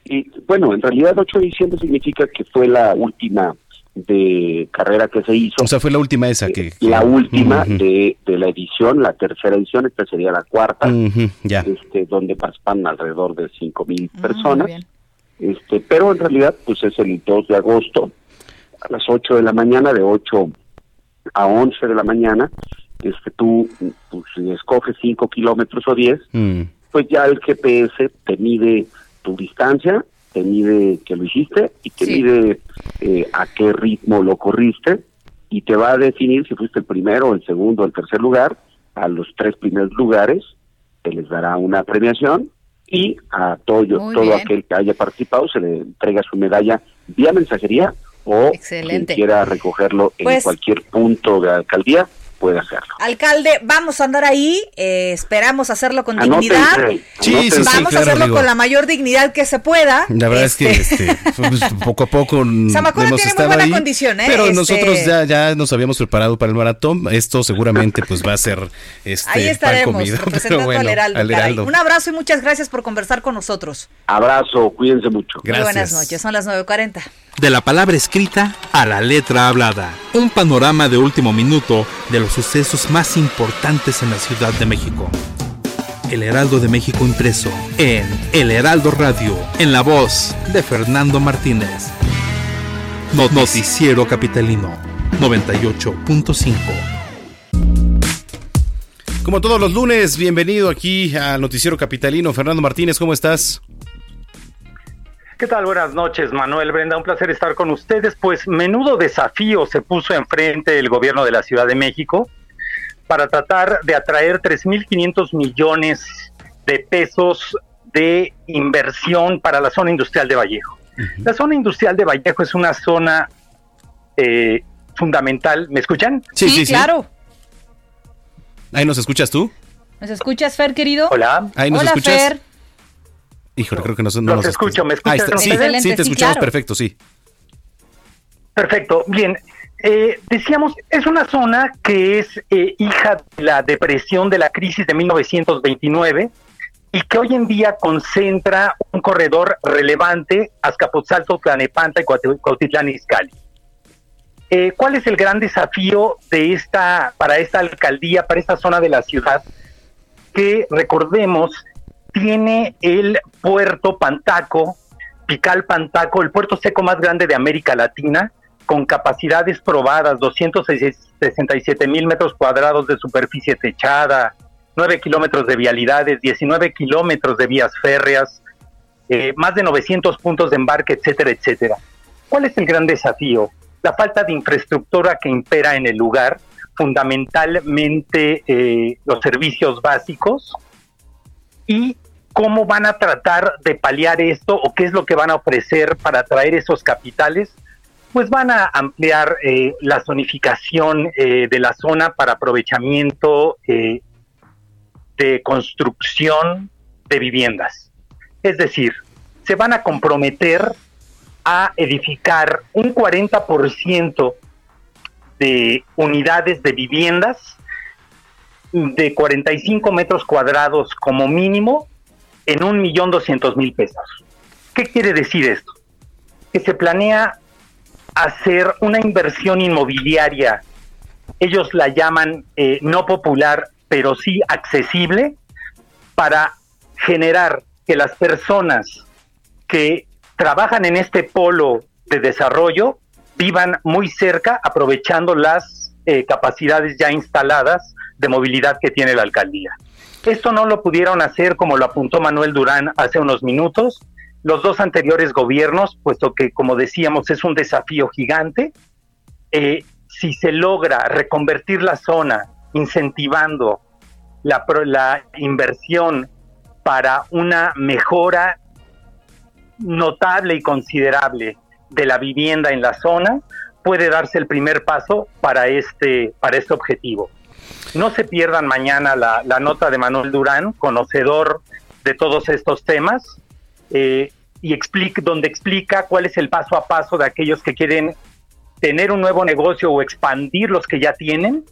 Y bueno, en realidad 8 de diciembre significa que fue la última de carrera que se hizo. O sea, fue la última esa que... la última de, de la edición, la tercera edición, esta sería la cuarta, ya. este, donde participan alrededor de cinco mil Ah, personas. Este, pero en realidad, pues es el 2 de agosto, a las 8 de la mañana, de 8 a 11 de la mañana, este, tú, pues, si escoges 5 kilómetros o 10, Mm. pues ya el GPS te mide tu distancia, te mide que lo hiciste y te Sí. mide eh, a qué ritmo lo corriste. y te va a definir si fuiste el primero, el segundo, el tercer lugar. A los tres primeros lugares se les dará una premiación y a todo, Muy todo bien. aquel que haya participado se le entrega su medalla vía mensajería o Excelente. quien quiera recogerlo en Pues- cualquier punto de alcaldía puede hacerlo. Alcalde, vamos a andar ahí, eh, esperamos hacerlo con Anótense, dignidad. Sí, sí, sí, vamos a claro, hacerlo digo. con la mayor dignidad que se pueda. La verdad es que Este, este, pues, poco a poco mm, Zamacona hemos tiene muy estado buena ahí, condición, ¿eh? pero Este- nosotros ya, ya nos habíamos preparado para el maratón. Esto seguramente pues va a ser este ahí pan estaremos, comido, representando bueno, al Heraldo. al. Heraldo. Un abrazo y muchas gracias por conversar con nosotros. Abrazo, cuídense mucho. Muy buenas noches, son las 9.40. De la palabra escrita a la letra hablada. Un panorama de último minuto de los sucesos más importantes en la Ciudad de México. El Heraldo de México impreso en El Heraldo Radio, en la voz de Fernando Martínez. No- Noticiero Capitalino 98.5. Como todos los lunes, bienvenido aquí al Noticiero Capitalino. Fernando Martínez, ¿cómo estás? ¿Qué tal? Buenas noches, Manuel Brenda. Un placer estar con ustedes. Pues menudo desafío se puso enfrente el gobierno de la Ciudad de México para tratar de atraer 3.500 millones de pesos de inversión para la zona industrial de Vallejo. La zona industrial de Vallejo es una zona eh, fundamental. ¿Me escuchan? Sí, sí, sí. claro. Ahí nos escuchas tú. ¿Nos escuchas, Fer, querido? Hola. Ahí nos Hola, escuchas. Fer. Híjole, creo que no, no Los nos escucho, ¿me está, sí, sí, te sí, escuchamos claro. perfecto, sí. Perfecto, bien. Eh, decíamos, es una zona que es eh, hija de la depresión de la crisis de 1929 y que hoy en día concentra un corredor relevante Azcapotzalco, Tlanepanta y Cuaut- Cuautitlán Izcalli. Eh, ¿Cuál es el gran desafío de esta para esta alcaldía, para esta zona de la ciudad? Que recordemos tiene el puerto Pantaco, Pical Pantaco, el puerto seco más grande de América Latina, con capacidades probadas, 267 mil metros cuadrados de superficie techada, 9 kilómetros de vialidades, 19 kilómetros de vías férreas, eh, más de 900 puntos de embarque, etcétera, etcétera. ¿Cuál es el gran desafío? La falta de infraestructura que impera en el lugar, fundamentalmente eh, los servicios básicos, y cómo van a tratar de paliar esto o qué es lo que van a ofrecer para atraer esos capitales, pues van a ampliar eh, la zonificación eh, de la zona para aprovechamiento eh, de construcción de viviendas. Es decir, se van a comprometer a edificar un 40% de unidades de viviendas de 45 metros cuadrados como mínimo en un millón doscientos mil pesos. ¿Qué quiere decir esto? Que se planea hacer una inversión inmobiliaria, ellos la llaman eh, no popular, pero sí accesible, para generar que las personas que trabajan en este polo de desarrollo vivan muy cerca, aprovechando las eh, capacidades ya instaladas de movilidad que tiene la alcaldía. Esto no lo pudieron hacer como lo apuntó Manuel Durán hace unos minutos. Los dos anteriores gobiernos, puesto que, como decíamos, es un desafío gigante, eh, si se logra reconvertir la zona incentivando la, inversión para una mejora notable y considerable de la vivienda en la zona, puede darse el primer paso para este, para este objetivo. No se pierdan mañana la, la nota de Manuel Durán, conocedor de todos estos temas, eh, y explica, donde explica cuál es el paso a paso de aquellos que quieren tener un nuevo negocio o expandir los que ya tienen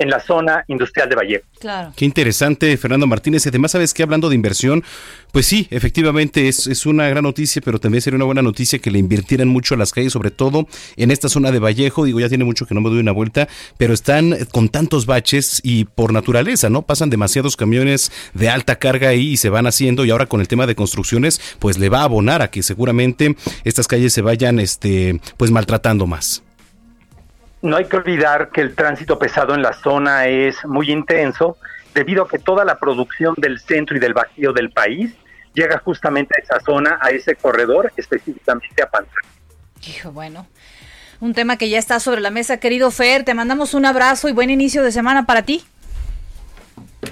en la zona industrial de Vallejo. Claro. Qué interesante, Fernando Martínez. Y Además, sabes que hablando de inversión, pues sí, efectivamente es, es una gran noticia, pero también sería una buena noticia que le invirtieran mucho a las calles, sobre todo en esta zona de Vallejo. Digo, ya tiene mucho que no me doy una vuelta, pero están con tantos baches y por naturaleza, ¿no? Pasan demasiados camiones de alta carga ahí y se van haciendo. Y ahora con el tema de construcciones, pues le va a abonar a que seguramente estas calles se vayan, este, pues maltratando más. No hay que olvidar que el tránsito pesado en la zona es muy intenso debido a que toda la producción del centro y del bajío del país llega justamente a esa zona, a ese corredor, específicamente a Pantano. Hijo, bueno. Un tema que ya está sobre la mesa, querido Fer. Te mandamos un abrazo y buen inicio de semana para ti.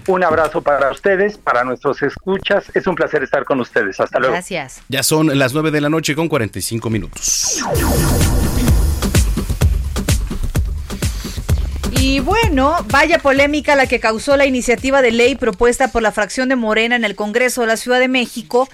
Un abrazo para ustedes, para nuestros escuchas. Es un placer estar con ustedes. Hasta luego. Gracias. Ya son las 9 de la noche con 45 minutos. Y bueno, vaya polémica la que causó la iniciativa de ley propuesta por la fracción de Morena en el Congreso de la Ciudad de México.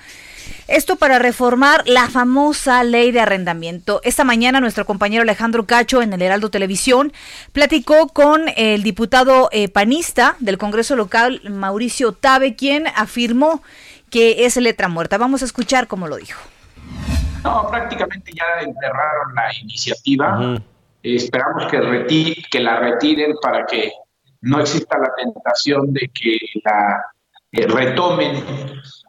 Esto para reformar la famosa ley de arrendamiento. Esta mañana nuestro compañero Alejandro Cacho en el Heraldo Televisión platicó con el diputado eh, panista del Congreso local, Mauricio Tabe, quien afirmó que es letra muerta. Vamos a escuchar cómo lo dijo. No, prácticamente ya enterraron la iniciativa. Esperamos que, la retiren para que no exista la tentación de que la eh, retomen.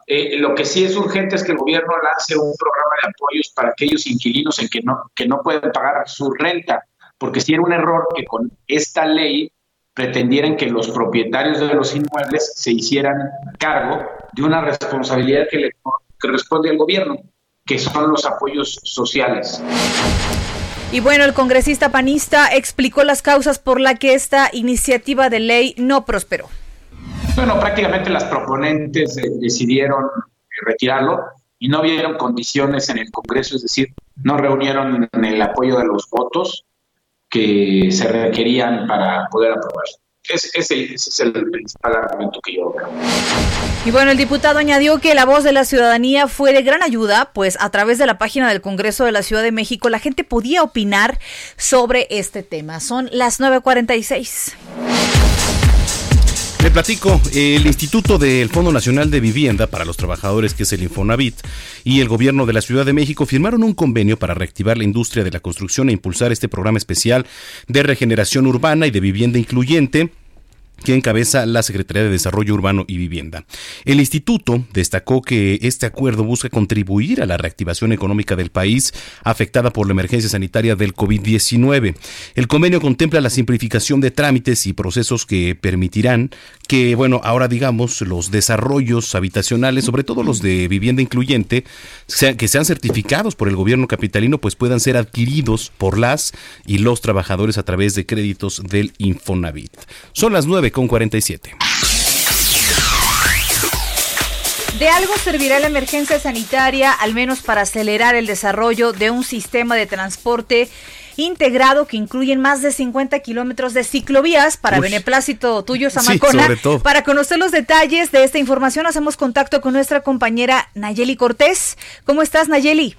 Eh, lo que sí es urgente es que el gobierno lance un programa de apoyos para aquellos inquilinos en que no, que no pueden pagar su renta, porque si era un error que con esta ley pretendieran que los propietarios de los inmuebles se hicieran cargo de una responsabilidad que le corresponde al gobierno, que son los apoyos sociales. Y bueno, el congresista panista explicó las causas por las que esta iniciativa de ley no prosperó. Bueno, prácticamente las proponentes decidieron retirarlo y no vieron condiciones en el Congreso, es decir, no reunieron el apoyo de los votos que se requerían para poder aprobarlo. ese es el principal argumento que yo veo. Y bueno, el diputado añadió que la voz de la ciudadanía fue de gran ayuda, pues a través de la página del Congreso de la Ciudad de México la gente podía opinar sobre este tema. Son las 9.46. Le platico, el Instituto del Fondo Nacional de Vivienda para los Trabajadores, que es el Infonavit, y el Gobierno de la Ciudad de México firmaron un convenio para reactivar la industria de la construcción e impulsar este programa especial de regeneración urbana y de vivienda incluyente que encabeza la Secretaría de Desarrollo Urbano y Vivienda. El instituto destacó que este acuerdo busca contribuir a la reactivación económica del país afectada por la emergencia sanitaria del COVID-19. El convenio contempla la simplificación de trámites y procesos que permitirán que, bueno, ahora digamos, los desarrollos habitacionales, sobre todo los de vivienda incluyente, que sean certificados por el gobierno capitalino, pues puedan ser adquiridos por las y los trabajadores a través de créditos del Infonavit. Son las nueve con 47. De algo servirá la emergencia sanitaria, al menos para acelerar el desarrollo de un sistema de transporte integrado que incluye más de 50 kilómetros de ciclovías para beneplácito tuyo, Samacona. para conocer los detalles de esta información, hacemos contacto con nuestra compañera Nayeli Cortés. ¿Cómo estás, Nayeli?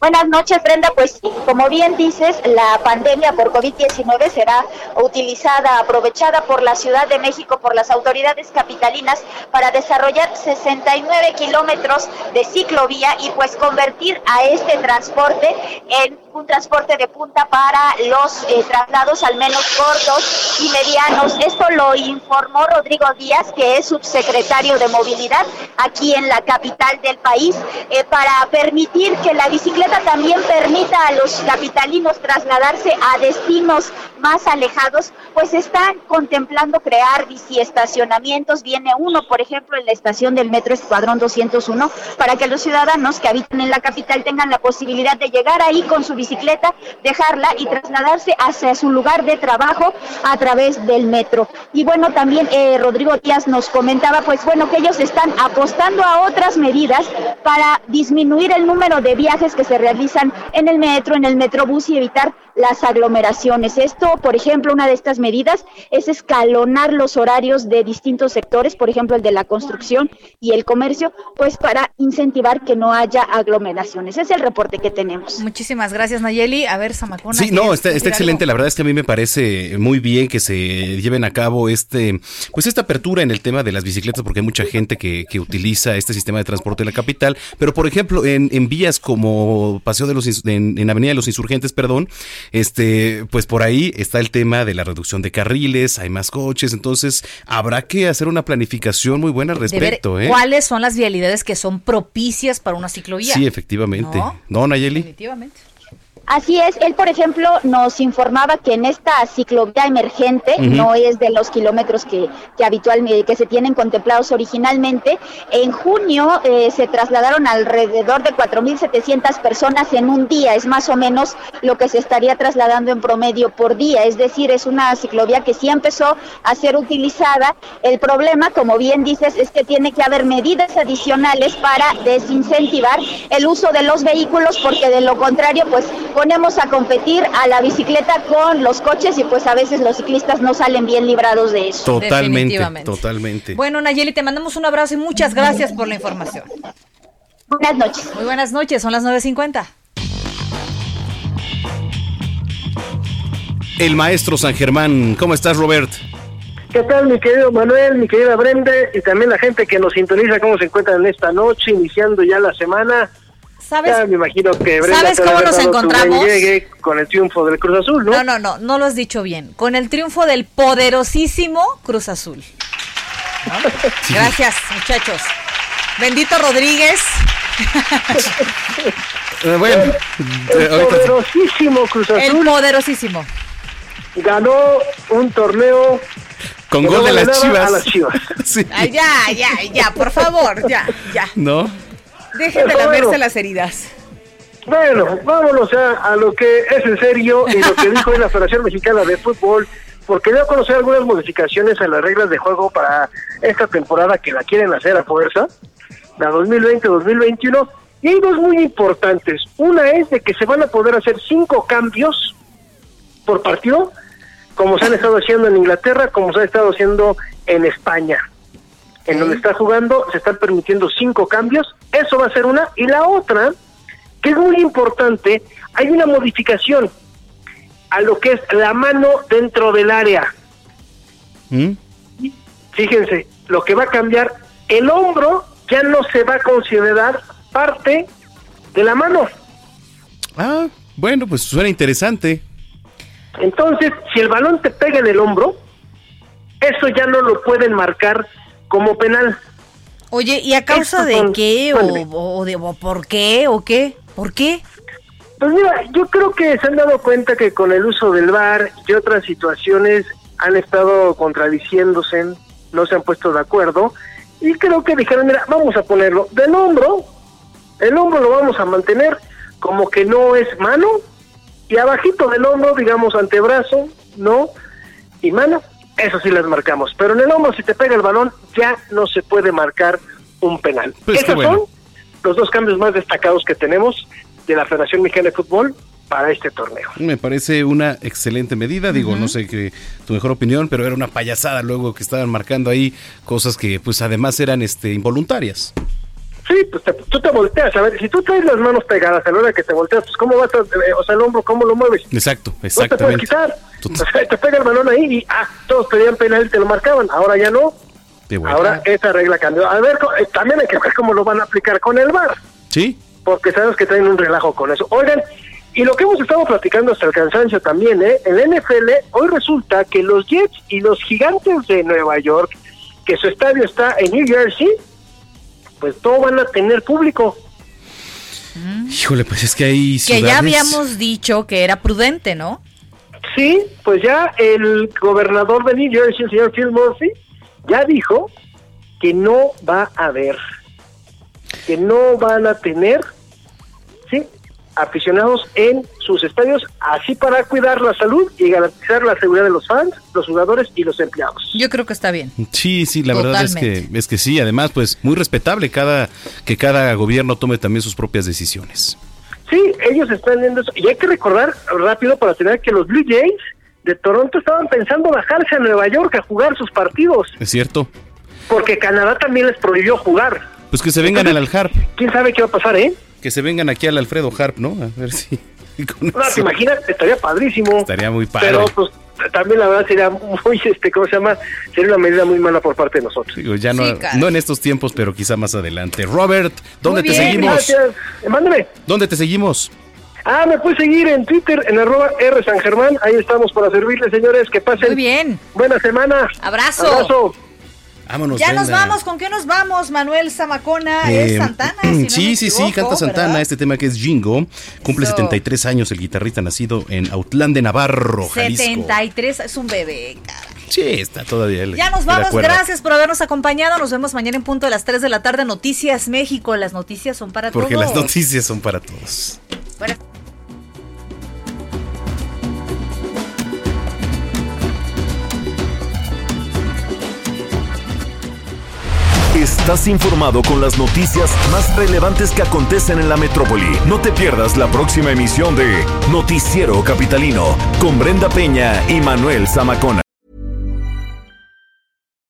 Buenas noches, Brenda. Pues como bien dices, la pandemia por COVID-19 será utilizada, aprovechada por la Ciudad de México, por las autoridades capitalinas, para desarrollar 69 kilómetros de ciclovía y pues convertir a este transporte en un transporte de punta para los eh, traslados al menos cortos y medianos. Esto lo informó Rodrigo Díaz, que es subsecretario de Movilidad aquí en la capital del país, eh, para permitir que la bicicleta también permita a los capitalinos trasladarse a destinos más alejados, pues están contemplando crear biciestacionamientos. Viene uno, por ejemplo, en la estación del Metro Escuadrón 201, para que los ciudadanos que habitan en la capital tengan la posibilidad de llegar ahí con su bicicleta, dejarla y trasladarse hacia su lugar de trabajo a través del metro. Y bueno, también eh, Rodrigo Díaz nos comentaba, pues bueno, que ellos están apostando a otras medidas para disminuir el número de viajes que se realizan en el metro, en el metrobús y evitar las aglomeraciones. Esto, por ejemplo, una de estas medidas es escalonar los horarios de distintos sectores, por ejemplo, el de la construcción y el comercio, pues para incentivar que no haya aglomeraciones. Es el reporte que tenemos. Muchísimas gracias, Nayeli. A ver, Samacona. Sí, no, está, está excelente. La verdad es que a mí me parece muy bien que se lleven a cabo este, pues esta apertura en el tema de las bicicletas, porque hay mucha gente que, que utiliza este sistema de transporte en la capital. Pero, por ejemplo, en, en vías como Paseo de los, en, en Avenida de los Insurgentes, perdón, este, pues por ahí está el tema de la reducción de carriles, hay más coches, entonces habrá que hacer una planificación muy buena al respecto. ¿eh? ¿Cuáles son las vialidades que son propicias para una ciclovía? Sí, efectivamente. ¿No, Nayeli? Definitivamente. Así es, él por ejemplo nos informaba que en esta ciclovía emergente, no es de los kilómetros que, que habitualmente que se tienen contemplados originalmente, en junio eh, se trasladaron alrededor de 4.700 personas en un día, es más o menos lo que se estaría trasladando en promedio por día, es decir, es una ciclovía que sí empezó a ser utilizada. El problema, como bien dices, es que tiene que haber medidas adicionales para desincentivar el uso de los vehículos porque de lo contrario pues ponemos a competir a la bicicleta con los coches y pues a veces los ciclistas no salen bien librados de eso. Totalmente, totalmente. Bueno, Nayeli, te mandamos un abrazo y muchas gracias por la información. Buenas noches. Muy buenas noches, son las 9.50. El maestro San Germán, ¿cómo estás, Robert? ¿Qué tal, mi querido Manuel, mi querida Brenda y también la gente que nos sintoniza, cómo se encuentran en esta noche, iniciando ya la semana? ¿Sabes? Ya me imagino que Brenda ¿Sabes te ha cómo nos encontramos? llegue con el triunfo del Cruz Azul, ¿no? No, no, no, no lo has dicho bien. Con el triunfo del poderosísimo Cruz Azul. ¿No? Gracias, muchachos. Bendito Rodríguez. Eh, bueno, eh, El ahorita- poderosísimo Cruz El Azul poderosísimo. ganó un torneo con gol de las chivas. a las Chivas. Sí. Ay, ya, ya, ya, por favor, ya, ya. ¿No? Dejen de Bueno. lamerse las heridas. Bueno, vámonos a, a lo que es en serio y lo que dijo la Federación Mexicana de Fútbol, porque dio a conocer algunas modificaciones a las reglas de juego para esta temporada que la quieren hacer a fuerza, la 2020-2021, y hay dos muy importantes. Una es de que se van a poder hacer cinco cambios por partido, como se han estado haciendo en Inglaterra, como se ha estado haciendo en España. En donde está jugando se están permitiendo cinco cambios, eso va a ser una, y la otra que es muy importante, hay una modificación a lo que es la mano dentro del área. ¿Mm? Fíjense, lo que va a cambiar, el hombro ya no se va a considerar parte de la mano. Ah, bueno, pues suena interesante. Entonces, si el balón te pega en el hombro, eso ya no lo pueden marcar como penal. Oye, ¿y a causa de son- qué? O de, o por qué? ¿O qué? ¿Por qué? Pues mira, yo creo que se han dado cuenta que con el uso del VAR y otras situaciones han estado contradiciéndose, no se han puesto de acuerdo y creo que dijeron, mira, vamos a ponerlo del hombro, el hombro lo vamos a mantener como que no es mano y abajito del hombro, digamos antebrazo, no, y mano, eso sí las marcamos, pero en el hombro si te pega el balón ya no se puede marcar un penal. Pues Esos bueno. son los dos cambios más destacados que tenemos de la Federación Mexicana de Fútbol para este torneo. Me parece una excelente medida, digo, no sé qué tu mejor opinión, pero era una payasada luego que estaban marcando ahí cosas que pues además eran este involuntarias. Sí, pues te- tú te volteas, a ver, si tú traes las manos pegadas a la hora que te volteas, pues cómo vas a, eh, o sea, el hombro, cómo lo mueves. Exacto, No te puedes exactamente. quitar. O sea, te pega el balón ahí y, ah, todos pedían penal y te lo marcaban, ahora ya no. Bueno. Ahora esa regla cambió. A ver, eh, también hay que ver cómo lo van a aplicar con el VAR. Sí. porque sabemos que traen un relajo con eso. Oigan, y lo que hemos estado platicando hasta el cansancio también, ¿eh? El NFL, hoy resulta que los Jets y los gigantes de Nueva York, que su estadio está en New Jersey, pues no van a tener público. Híjole, pues es que hay Que ya ciudades- habíamos dicho que era prudente, ¿no? Sí, pues ya el gobernador de New Jersey, el señor Phil Murphy, ya dijo que no va a haber, que no van a tener, sí, aficionados en sus estadios, así para cuidar la salud y garantizar la seguridad de los fans, los jugadores y los empleados. Yo creo que está bien. Sí, sí, la verdad es que es que sí, además pues muy respetable cada que cada gobierno tome también sus propias decisiones. Sí, ellos están viendo eso. Y hay que recordar rápido para tener que los Blue Jays de Toronto estaban pensando bajarse a Nueva York a jugar sus partidos, ¿Es cierto? porque Canadá también les prohibió jugar. Pues que se vengan al Alharp, ¿Quién sabe qué va a pasar, eh? Que se vengan aquí al Alfredo Harp, ¿no? A ver si con No, eso te imaginas, estaría padrísimo. estaría muy padre. Pero pues también la verdad sería muy, este, ¿cómo se llama? Sería una medida muy mala por parte de nosotros. Digo, ya no, Sí, no en estos tiempos, pero quizá más adelante. Robert, ¿dónde Muy te bien, seguimos? Gracias. Eh, Mándeme. ¿Dónde te seguimos? Ah, me puedes seguir en Twitter, en arroba R San Germán. Ahí estamos para servirles, señores. Que pasen. Muy bien. Buena semana. Abrazo. Abrazo. Vámonos, ya nos vamos, ¿con qué nos vamos? Manuel Zamacona, Eh, es Santana. si no sí, sí, sí, canta Santana, ¿verdad? este tema que es Jingo. Cumple Eso. 73 años el guitarrista nacido en Autlán de Navarro, Jalisco. 73, es un bebé, cara. Sí, está todavía. Ya nos vamos, gracias por habernos acompañado. Nos vemos mañana en punto de las 3 de la tarde. Noticias México, las noticias son para Porque todos. las noticias son para todos. Buenas- Estás informado con las noticias más relevantes que acontecen en la metrópoli. No te pierdas la próxima emisión de Noticiero Capitalino con Brenda Peña y Manuel Zamacona.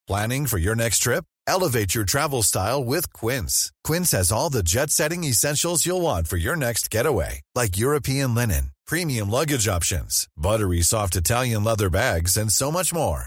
Planning for your next trip? Elevate your travel style with Quince. Quince has all the jet setting essentials you'll want for your next getaway, like European linen, premium luggage options, buttery soft Italian leather bags, and so much more.